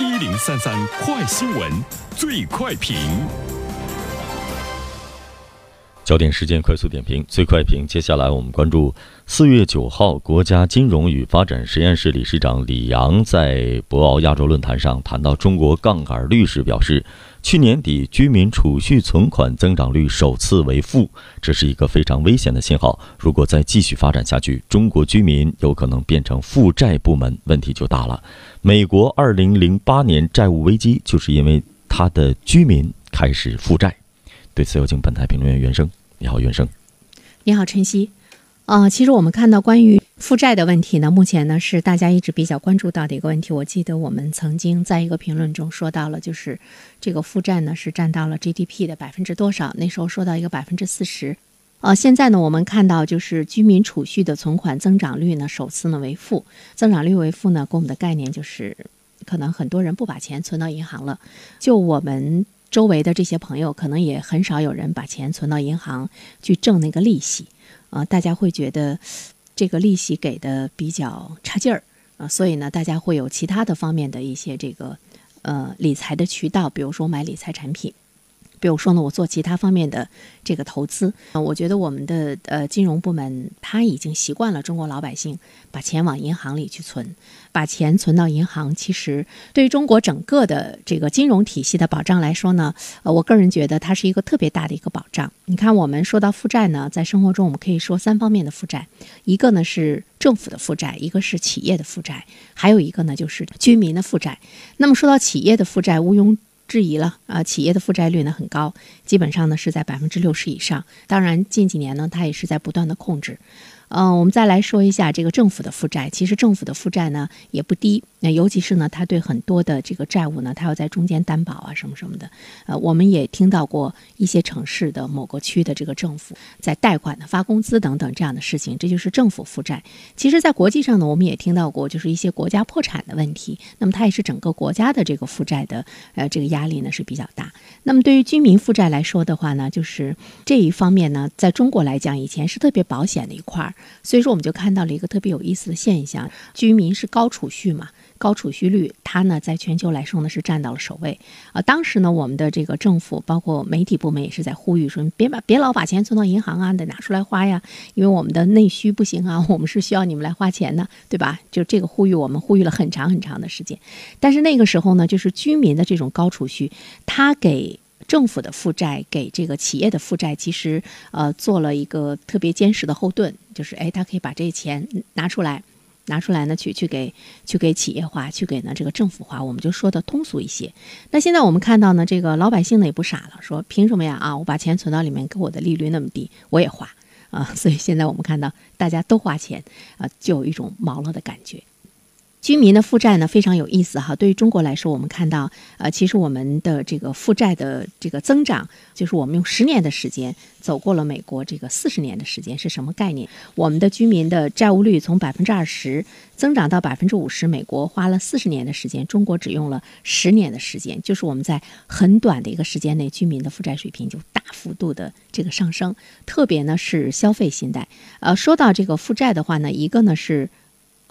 一零三三快新闻，最快评。焦点时间快速点评，最快评。接下来我们关注四月九号，国家金融与发展实验室理事长李阳在博鳌亚洲论坛上谈到中国杠杆率时表示，去年底居民储蓄存款增长率首次为负，这是一个非常危险的信号。如果再继续发展下去，中国居民有可能变成负债部门，问题就大了。美国二零零八年债务危机就是因为他的居民开始负债。对此，有请本台评论员袁生。你好，袁生。你好，晨曦。呃，其实我们看到关于负债的问题呢，目前呢是大家一直比较关注到的一个问题。我记得我们曾经在一个评论中说到了，就是这个负债呢是占到了 GDP 的百分之多少？那时候说到一个百分之四十。呃，现在呢我们看到就是居民储蓄的存款增长率呢首次呢为负，增长率为负呢，给我们的概念就是可能很多人不把钱存到银行了。就我们。周围的这些朋友可能也很少有人把钱存到银行去挣那个利息，啊，大家会觉得这个利息给的比较差劲儿，啊，所以呢，大家会有其他的方面的一些这个呃理财的渠道，比如说买理财产品。比如说呢，我做其他方面的这个投资，我觉得我们的呃金融部门他已经习惯了中国老百姓把钱往银行里去存，把钱存到银行，其实对于中国整个的这个金融体系的保障来说呢，呃，我个人觉得它是一个特别大的一个保障。你看，我们说到负债呢，在生活中我们可以说三方面的负债，一个呢是政府的负债，一个是企业的负债，还有一个呢就是居民的负债。那么说到企业的负债，毋庸质疑了啊，企业的负债率呢很高，基本上呢是在百分之六十以上。当然近几年呢，它也是在不断的控制。嗯，我们再来说一下这个政府的负债。其实政府的负债呢也不低，那尤其是呢，它对很多的这个债务呢，它要在中间担保啊，什么什么的。呃，我们也听到过一些城市的某个区的这个政府在贷款的发工资等等这样的事情，这就是政府负债。其实，在国际上呢，我们也听到过，就是一些国家破产的问题。那么，它也是整个国家的这个负债的呃这个压力呢是比较大。那么，对于居民负债来说的话呢，就是这一方面呢，在中国来讲，以前是特别保险的一块儿。所以说，我们就看到了一个特别有意思的现象：居民是高储蓄嘛，高储蓄率，它呢在全球来说呢是占到了首位。啊，当时呢，我们的这个政府包括媒体部门也是在呼吁说，别把别老把钱存到银行啊，得拿出来花呀，因为我们的内需不行啊，我们是需要你们来花钱的，对吧？就这个呼吁，我们呼吁了很长很长的时间。但是那个时候呢，就是居民的这种高储蓄，它给。政府的负债给这个企业的负债，其实呃做了一个特别坚实的后盾，就是哎，他可以把这钱拿出来，拿出来呢去去给去给企业花，去给呢这个政府花，我们就说的通俗一些。那现在我们看到呢，这个老百姓呢也不傻了，说凭什么呀啊，我把钱存到里面，给我的利率那么低，我也花 啊，所以现在我们看到大家都花钱啊，就有一种毛了的感觉。居民的负债呢非常有意思哈，对于中国来说，我们看到，呃，其实我们的这个负债的这个增长，就是我们用十年的时间走过了美国这个四十年的时间，是什么概念？我们的居民的债务率从百分之二十增长到百分之五十，美国花了四十年的时间，中国只用了十年的时间，就是我们在很短的一个时间内，居民的负债水平就大幅度的这个上升，特别呢是消费信贷。呃，说到这个负债的话呢，一个呢是。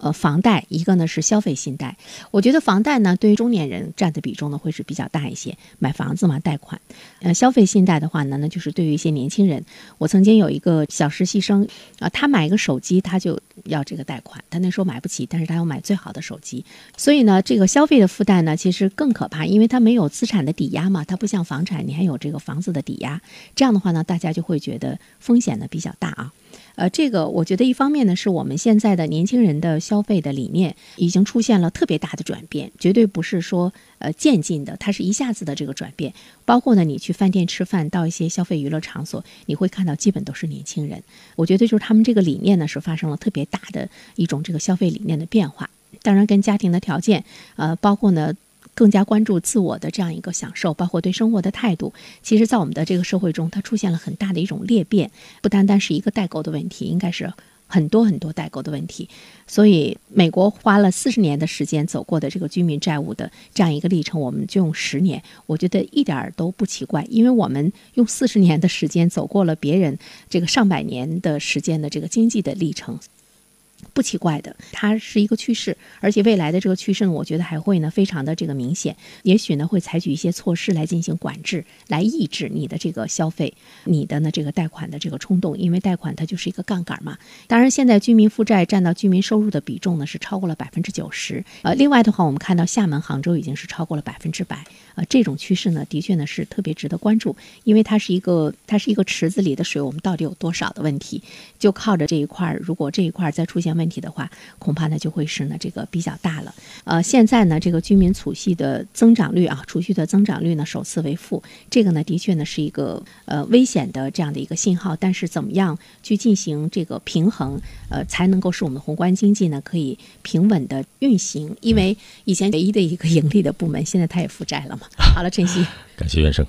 呃，房贷一个呢是消费信贷，我觉得房贷呢对于中年人占的比重呢会是比较大一些，买房子嘛贷款。呃，消费信贷的话呢，那就是对于一些年轻人。我曾经有一个小实习生啊，他买一个手机他就要这个贷款，他那时候买不起，但是他要买最好的手机。所以呢，这个消费的负担呢其实更可怕，因为他没有资产的抵押嘛，它不像房产，你还有这个房子的抵押。这样的话呢，大家就会觉得风险呢比较大啊。呃，这个我觉得一方面呢，是我们现在的年轻人的消费的理念已经出现了特别大的转变，绝对不是说呃渐进的，它是一下子的这个转变。包括呢，你去饭店吃饭，到一些消费娱乐场所，你会看到基本都是年轻人。我觉得就是他们这个理念呢，是发生了特别大的一种这个消费理念的变化。当然，跟家庭的条件，呃，包括呢。更加关注自我的这样一个享受，包括对生活的态度，其实，在我们的这个社会中，它出现了很大的一种裂变，不单单是一个代沟的问题，应该是很多很多代沟的问题。所以，美国花了四十年的时间走过的这个居民债务的这样一个历程，我们就用十年，我觉得一点儿都不奇怪，因为我们用四十年的时间走过了别人这个上百年的时间的这个经济的历程。不奇怪的，它是一个趋势，而且未来的这个趋势呢，我觉得还会呢非常的这个明显，也许呢会采取一些措施来进行管制，来抑制你的这个消费，你的呢这个贷款的这个冲动，因为贷款它就是一个杠杆嘛。当然，现在居民负债占到居民收入的比重呢是超过了百分之九十，呃，另外的话，我们看到厦门、杭州已经是超过了百分之百，呃，这种趋势呢，的确呢是特别值得关注，因为它是一个它是一个池子里的水，我们到底有多少的问题，就靠着这一块儿，如果这一块儿再出现现问题的话，恐怕呢就会是呢这个比较大了。呃，现在呢这个居民储蓄的增长率啊，储蓄的增长率呢首次为负，这个呢的确呢是一个呃危险的这样的一个信号。但是怎么样去进行这个平衡，呃，才能够使我们的宏观经济呢可以平稳的运行？因为以前唯一的一个盈利的部门，现在它也负债了嘛。好了，晨曦，感谢袁生。